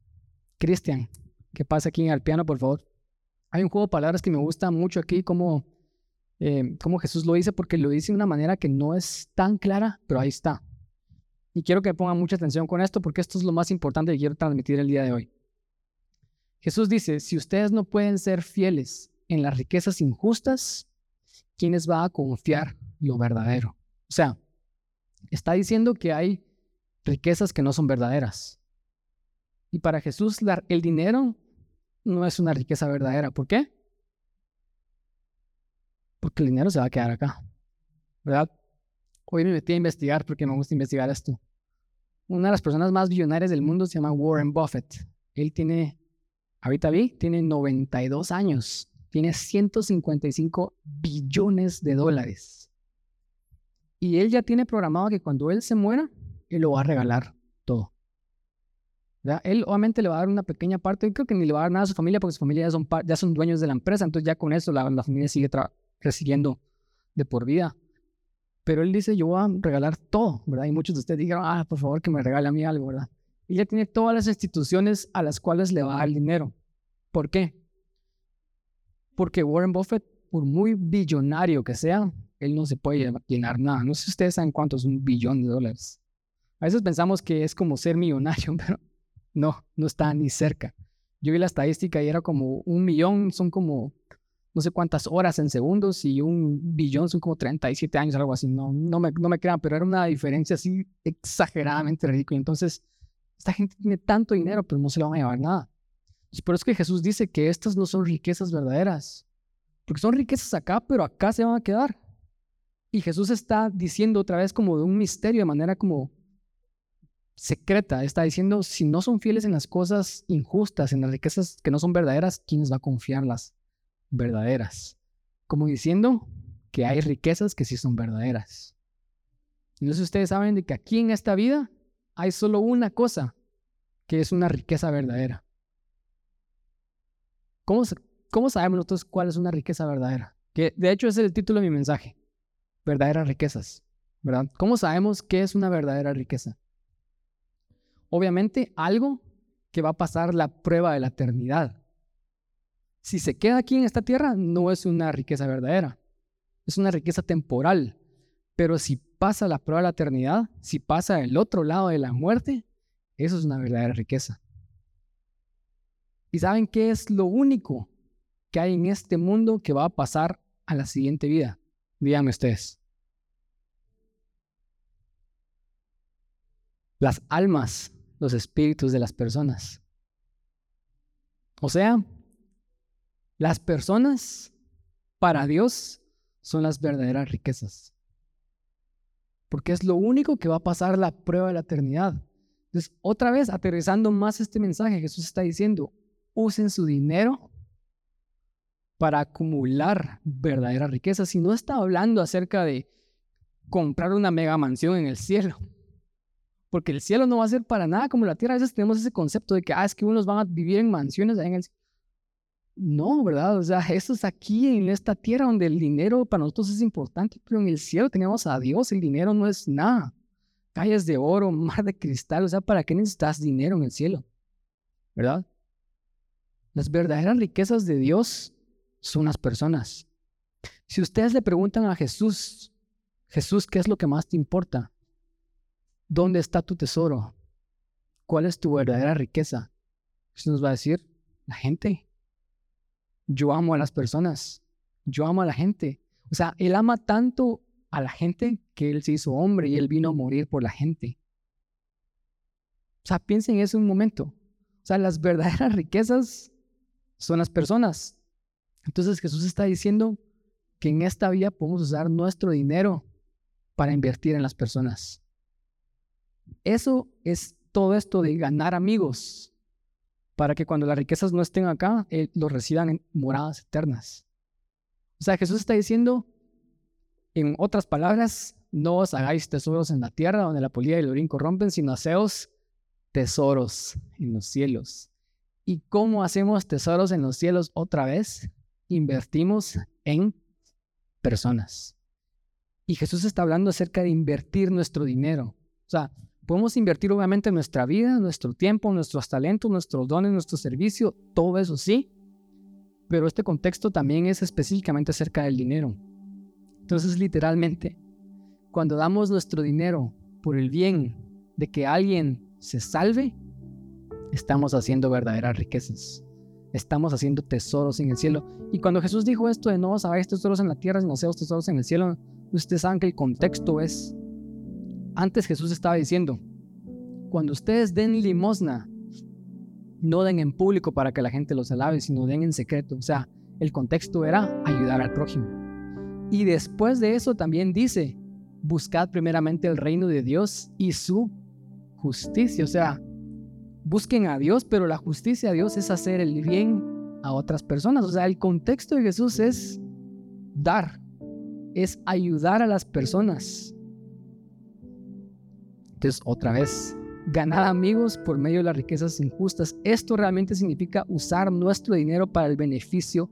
Cristian que pase aquí al piano, por favor. Hay un juego de palabras que me gusta mucho aquí, como, eh, como Jesús lo dice, porque lo dice de una manera que no es tan clara, pero ahí está. Y quiero que pongan mucha atención con esto porque esto es lo más importante que quiero transmitir el día de hoy. Jesús dice, si ustedes no pueden ser fieles en las riquezas injustas, ¿quiénes va a confiar lo verdadero? O sea, está diciendo que hay riquezas que no son verdaderas. Y para Jesús el dinero no es una riqueza verdadera. ¿Por qué? Porque el dinero se va a quedar acá. ¿Verdad? Hoy me metí a investigar porque me gusta investigar esto una de las personas más billonarias del mundo se llama Warren Buffett. Él tiene, ahorita vi, tiene 92 años, tiene 155 billones de dólares. Y él ya tiene programado que cuando él se muera, él lo va a regalar todo. Él obviamente le va a dar una pequeña parte, creo que ni le va a dar nada a su familia porque su familia ya son, ya son dueños de la empresa, entonces ya con eso la, la familia sigue recibiendo de por vida. Pero él dice, yo voy a regalar todo, ¿verdad? Y muchos de ustedes dijeron, ah, por favor, que me regale a mí algo, ¿verdad? Y ya tiene todas las instituciones a las cuales le va a dar dinero. ¿Por qué? Porque Warren Buffett, por muy billonario que sea, él no se puede llenar nada. No sé si ustedes saben cuánto es un billón de dólares. A veces pensamos que es como ser millonario, (laughs) pero no, no está ni cerca. Yo vi la estadística y era como un millón, son como no sé cuántas horas en segundos y un billón son como 37 años, algo así. No, no, me, no me crean, pero era una diferencia así exageradamente ridícula. Entonces, esta gente tiene tanto dinero, pero no se le van a llevar nada. Eso es que Jesús dice que estas no son riquezas verdaderas, porque son riquezas acá, pero acá se van a quedar. Y Jesús está diciendo otra vez como de un misterio, de manera como secreta. Está diciendo, si no son fieles en las cosas injustas, en las riquezas que no son verdaderas, ¿quién les va a confiar las verdaderas? Como diciendo que hay riquezas que sí son verdaderas. Entonces ustedes saben de que aquí en esta vida hay solo una cosa que es una riqueza verdadera. ¿Cómo, sabemos nosotros cuál es una riqueza verdadera? Que de hecho es el título de mi mensaje. Verdaderas riquezas. ¿Verdad? ¿Cómo sabemos qué es una verdadera riqueza? Obviamente algo que va a pasar la prueba de la eternidad. Si se queda aquí en esta tierra, no es una riqueza verdadera. Es una riqueza temporal. Pero si pasa la prueba de la eternidad, si pasa el otro lado de la muerte, eso es una verdadera riqueza. ¿Y saben qué es lo único que hay en este mundo que va a pasar a la siguiente vida? Díganme ustedes. Las almas, los espíritus de las personas. O sea, las personas para Dios son las verdaderas riquezas porque es lo único que va a pasar la prueba de la eternidad. Entonces, otra vez, aterrizando más este mensaje, Jesús está diciendo, usen su dinero para acumular verdadera riqueza. Si no está hablando acerca de comprar una mega mansión en el cielo, porque el cielo no va a ser para nada como la tierra. A veces tenemos ese concepto de que, ah, es que unos van a vivir en mansiones en el cielo. No, ¿verdad? O sea, eso es aquí en esta tierra donde el dinero para nosotros es importante, pero en el cielo tenemos a Dios, el dinero no es nada. Calles de oro, (laughs) mar de cristal, o sea, ¿para qué necesitas dinero en el cielo? ¿Verdad? Las verdaderas riquezas de Dios son las personas. Si ustedes le preguntan a Jesús, Jesús, ¿qué es lo que más te importa? ¿Dónde está tu tesoro? ¿Cuál es tu verdadera riqueza? Jesús nos va a decir, la gente. Yo amo a las personas. Yo amo a la gente. O sea, Él ama tanto a la gente que Él se hizo hombre y Él vino a morir por la gente. O sea, piensen en eso un momento. O sea, las verdaderas riquezas son las personas. Entonces Jesús está diciendo que en esta vida podemos usar nuestro dinero para invertir en las personas. Eso es todo esto de ganar amigos, para que cuando las riquezas no estén acá, eh, los reciban en moradas eternas. O sea, Jesús está diciendo, en otras palabras, no os hagáis tesoros en la tierra donde la polilla y el orín corrompen, sino haceos tesoros en los cielos. ¿Y cómo hacemos tesoros en los cielos otra vez? Invertimos en personas. Y Jesús está hablando acerca de invertir nuestro dinero. O sea, Podemos invertir obviamente en nuestra vida, nuestro tiempo, nuestros talentos, nuestros dones, nuestro servicio, todo eso sí. Pero este contexto también es específicamente acerca del dinero. Entonces, literalmente, cuando damos nuestro dinero por el bien de que alguien se salve, estamos haciendo verdaderas riquezas. Estamos haciendo tesoros en el cielo. Y cuando Jesús dijo esto de no os tesoros en la tierra, sino seos tesoros en el cielo, ustedes saben que el contexto es antes Jesús estaba diciendo, cuando ustedes den limosna, no den en público para que la gente los alabe, sino den en secreto. O sea, el contexto era ayudar al prójimo. Y después de eso también dice, buscad primeramente el reino de Dios y su justicia. O sea, busquen a Dios, pero la justicia de Dios es hacer el bien a otras personas. O sea, el contexto de Jesús es dar, es ayudar a las personas. Entonces, otra vez, ganar amigos por medio de las riquezas injustas. Esto realmente significa usar nuestro dinero para el beneficio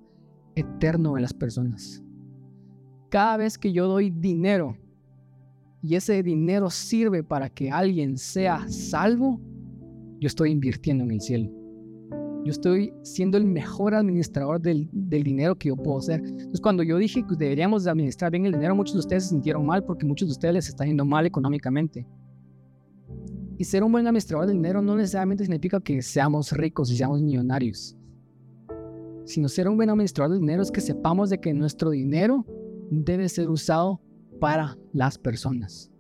eterno de las personas. Cada vez que yo doy dinero y ese dinero sirve para que alguien sea salvo, yo estoy invirtiendo en el cielo. Yo estoy siendo el mejor administrador del, dinero que yo puedo ser. Entonces, cuando yo dije que deberíamos administrar bien el dinero, muchos de ustedes se sintieron mal porque muchos de ustedes les está yendo mal económicamente. Y ser un buen administrador del dinero no necesariamente significa que seamos ricos y seamos millonarios. Sino ser un buen administrador del dinero es que sepamos de que nuestro dinero debe ser usado para las personas.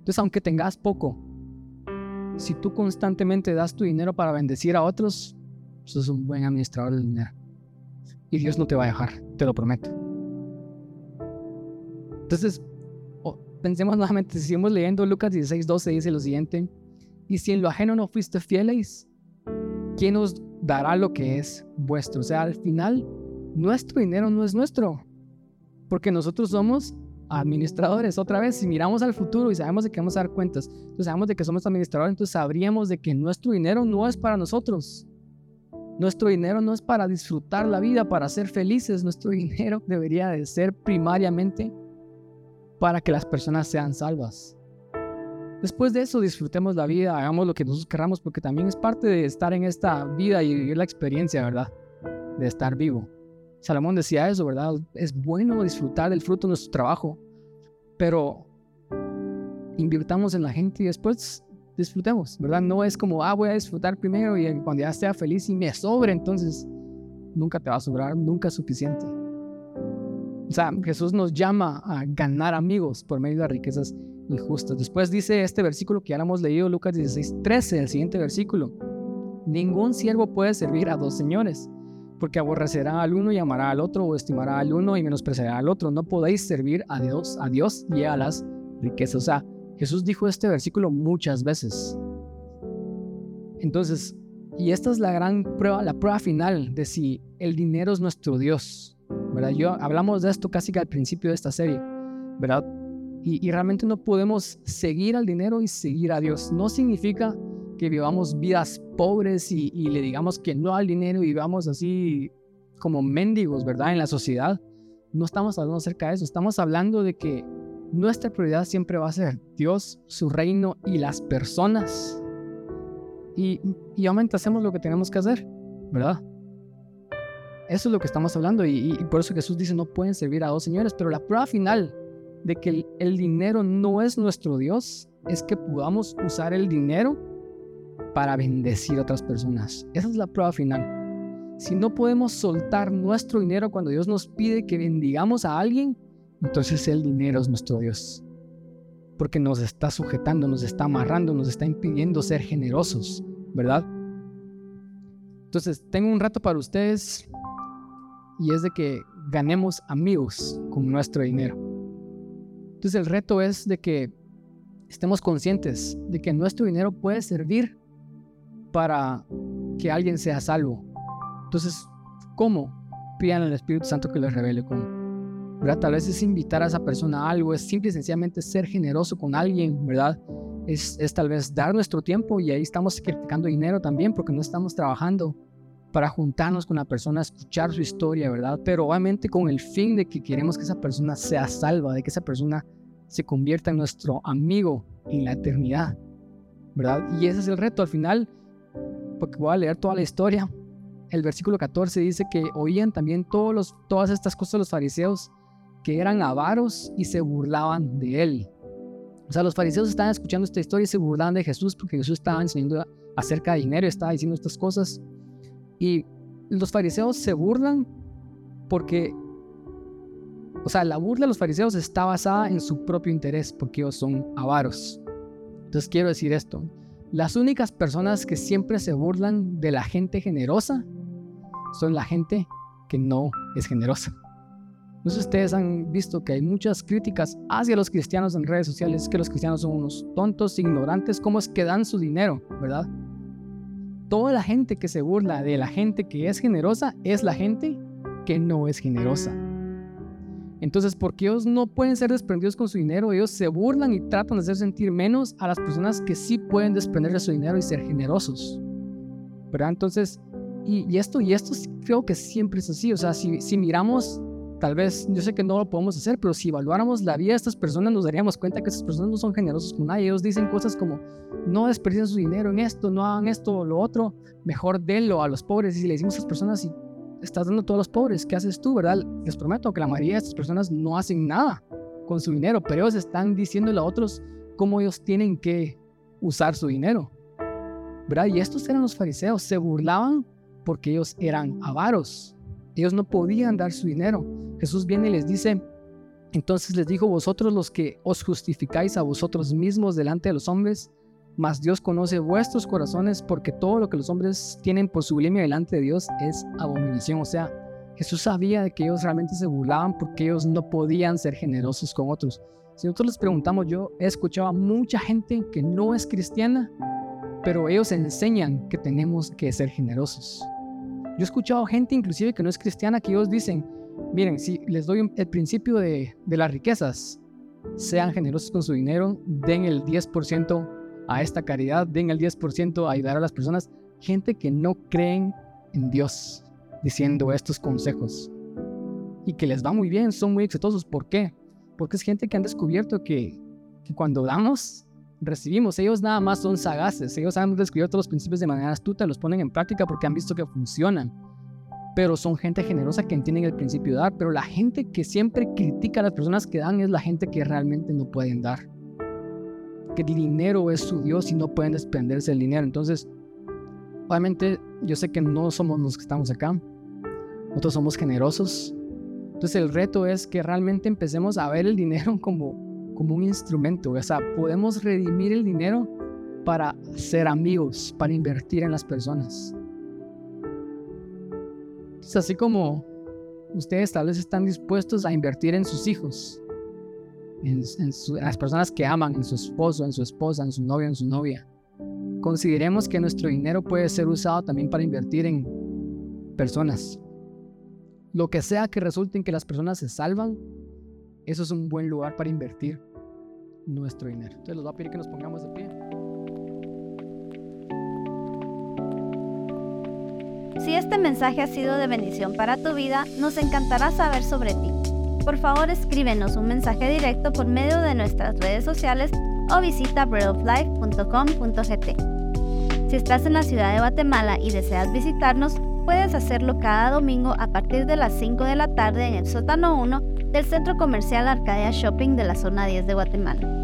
Entonces, aunque tengas poco, si tú constantemente das tu dinero para bendecir a otros, sos un buen administrador del dinero. Y Dios no te va a dejar, te lo prometo. Entonces, pensemos nuevamente, si seguimos leyendo Lucas 16, 12, dice lo siguiente, y si en lo ajeno no fuiste fieles, ¿quién os dará lo que es vuestro? O sea, al final, nuestro dinero no es nuestro, porque nosotros somos administradores. Otra vez, si miramos al futuro y sabemos de que vamos a dar cuentas, entonces sabemos de que somos administradores, entonces sabríamos de que nuestro dinero no es para nosotros. Nuestro dinero no es para disfrutar la vida, para ser felices. Nuestro (laughs) dinero debería de ser primariamente para que las personas sean salvas. Después de eso, disfrutemos la vida, hagamos lo que nosotros queramos, porque también es parte de estar en esta vida y vivir la experiencia, ¿verdad? De estar vivo. Salomón decía eso, ¿verdad? Es bueno disfrutar del fruto de nuestro trabajo, pero invirtamos en la gente y después disfrutemos, ¿verdad? No es como, ah, voy a disfrutar primero y cuando ya sea feliz y me sobre, entonces nunca te va a sobrar, nunca es suficiente. O sea, Jesús nos llama a ganar amigos por medio de riquezas injustas. Después dice este versículo que ya hemos leído, Lucas 16, 13, el siguiente versículo. Ningún siervo puede servir a dos señores, porque aborrecerá al uno y amará al otro, o estimará al uno y menospreciará al otro. No podéis servir a Dios, a Dios y a las riquezas. O sea, Jesús dijo este versículo muchas veces. Entonces, y esta es la gran prueba, la prueba final de si el dinero es nuestro Dios. ¿verdad? Yo hablamos de esto casi que al principio de esta serie, ¿verdad? Y, y realmente no podemos seguir al dinero y seguir a Dios. No significa que vivamos vidas pobres y, le digamos que no al dinero y vivamos así como mendigos, ¿verdad? En la sociedad. No estamos hablando acerca de eso, estamos hablando de que nuestra prioridad siempre va a ser Dios, su reino y las personas. Y, y obviamente hacemos lo que tenemos que hacer, ¿verdad? Eso es lo que estamos hablando y, y, por eso Jesús dice no pueden servir a dos señores, pero la prueba final de que el, el dinero no es nuestro Dios es que podamos usar el dinero para bendecir a otras personas. Esa es la prueba final. Si no podemos soltar nuestro dinero cuando Dios nos pide que bendigamos a alguien, entonces el dinero es nuestro Dios. Porque nos está sujetando, nos está amarrando, nos está impidiendo ser generosos, ¿verdad? Entonces, tengo un rato para ustedes y es de que ganemos amigos con nuestro dinero. Entonces, el reto es de que estemos conscientes de que nuestro dinero puede servir para que alguien sea salvo. Entonces, ¿cómo? Pidan al Espíritu Santo que les revele cómo. ¿verdad? Tal vez es invitar a esa persona a algo, es simple y sencillamente ser generoso con alguien, ¿verdad? Es, es tal vez dar nuestro tiempo y ahí estamos criticando dinero también porque no estamos trabajando para juntarnos con la persona, escuchar su historia, ¿verdad? Pero obviamente con el fin de que queremos que esa persona sea salva, de que esa persona se convierta en nuestro amigo en la eternidad, ¿verdad? Y ese es el reto. Al final, porque voy a leer toda la historia. El versículo 14 dice que oían también todos los, todas estas cosas los fariseos que eran avaros y se burlaban de él. O sea, los fariseos estaban escuchando esta historia y se burlaban de Jesús porque Jesús estaba enseñando acerca de dinero, estaba diciendo estas cosas. Y los fariseos se burlan porque, o sea, la burla de los fariseos está basada en su propio interés porque ellos son avaros. Entonces quiero decir esto, las únicas personas que siempre se burlan de la gente generosa son la gente que no es generosa. No sé si ustedes han visto que hay muchas críticas hacia los cristianos en redes sociales, que los cristianos son unos tontos, ignorantes, cómo es que dan su dinero, ¿verdad? Toda la gente que se burla de la gente que es generosa es la gente que no es generosa. Entonces, porque ellos no pueden ser desprendidos con su dinero, ellos se burlan y tratan de hacer sentir menos a las personas que sí pueden desprenderse su dinero y ser generosos. ¿Verdad? Entonces, y, esto, y esto creo que siempre es así. O sea, si, si miramos, tal vez, yo sé que no lo podemos hacer, pero si evaluáramos la vida de estas personas, nos daríamos cuenta que estas personas no son generosos con nadie. Ellos dicen cosas como, no desperdicien su dinero en esto, no hagan esto o lo otro, mejor denlo a los pobres. Y si le decimos a estas personas, estás dando a todos los pobres, ¿qué haces tú, verdad? Les prometo que la mayoría de estas personas no hacen nada con su dinero, pero ellos están diciéndole a otros cómo ellos tienen que usar su dinero, ¿verdad? Y estos eran los fariseos, se burlaban porque ellos eran avaros, ellos no podían dar su dinero. Jesús viene y les dice, entonces les dijo, vosotros los que os justificáis a vosotros mismos delante de los hombres, mas Dios conoce vuestros corazones porque todo lo que los hombres tienen por sublime delante de Dios es abominación. O sea, Jesús sabía de que ellos realmente se burlaban porque ellos no podían ser generosos con otros. Si nosotros les preguntamos, yo he escuchado a mucha gente que no es cristiana, pero ellos enseñan que tenemos que ser generosos. Yo he escuchado gente inclusive que no es cristiana que ellos dicen, miren, si les doy el principio de, las riquezas, sean generosos con su dinero, den el 10% a esta caridad, den el 10% a ayudar a las personas. Gente que no creen en Dios diciendo estos consejos y que les va muy bien, son muy exitosos. ¿Por qué? Porque es gente que han descubierto que, cuando damos, recibimos. Ellos nada más son sagaces, ellos han descubierto los principios de manera astuta, los ponen en práctica porque han visto que funcionan. Pero son gente generosa que entienden el principio de dar. Pero la gente que siempre critica a las personas que dan es la gente que realmente no pueden dar. Que el dinero es su Dios y no pueden desprenderse del dinero. Entonces, obviamente, yo sé que no somos los que estamos acá. Nosotros somos generosos, entonces el reto es que realmente empecemos a ver el dinero (laughs) como, como un instrumento. O sea, podemos redimir el dinero para ser amigos, para invertir en las personas. Entonces así como ustedes tal vez están dispuestos a invertir en sus hijos, en, las personas que aman, en su esposo, en su esposa, en su novio, en su novia. Consideremos que nuestro dinero puede ser usado también para invertir en personas, lo que sea que resulte en que las personas se salvan, eso es un buen lugar para invertir nuestro dinero. Entonces les voy a pedir que nos pongamos de pie. Si este mensaje ha sido de bendición para tu vida, nos encantará saber sobre ti. Por favor, escríbenos un mensaje directo por medio de nuestras redes sociales o visita breadoflife.com.gt. Si estás en la ciudad de Guatemala y deseas visitarnos, Puedes hacerlo cada domingo a partir de las 5 de la tarde en el sótano 1 del Centro Comercial Arcadia Shopping de la zona 10 de Guatemala.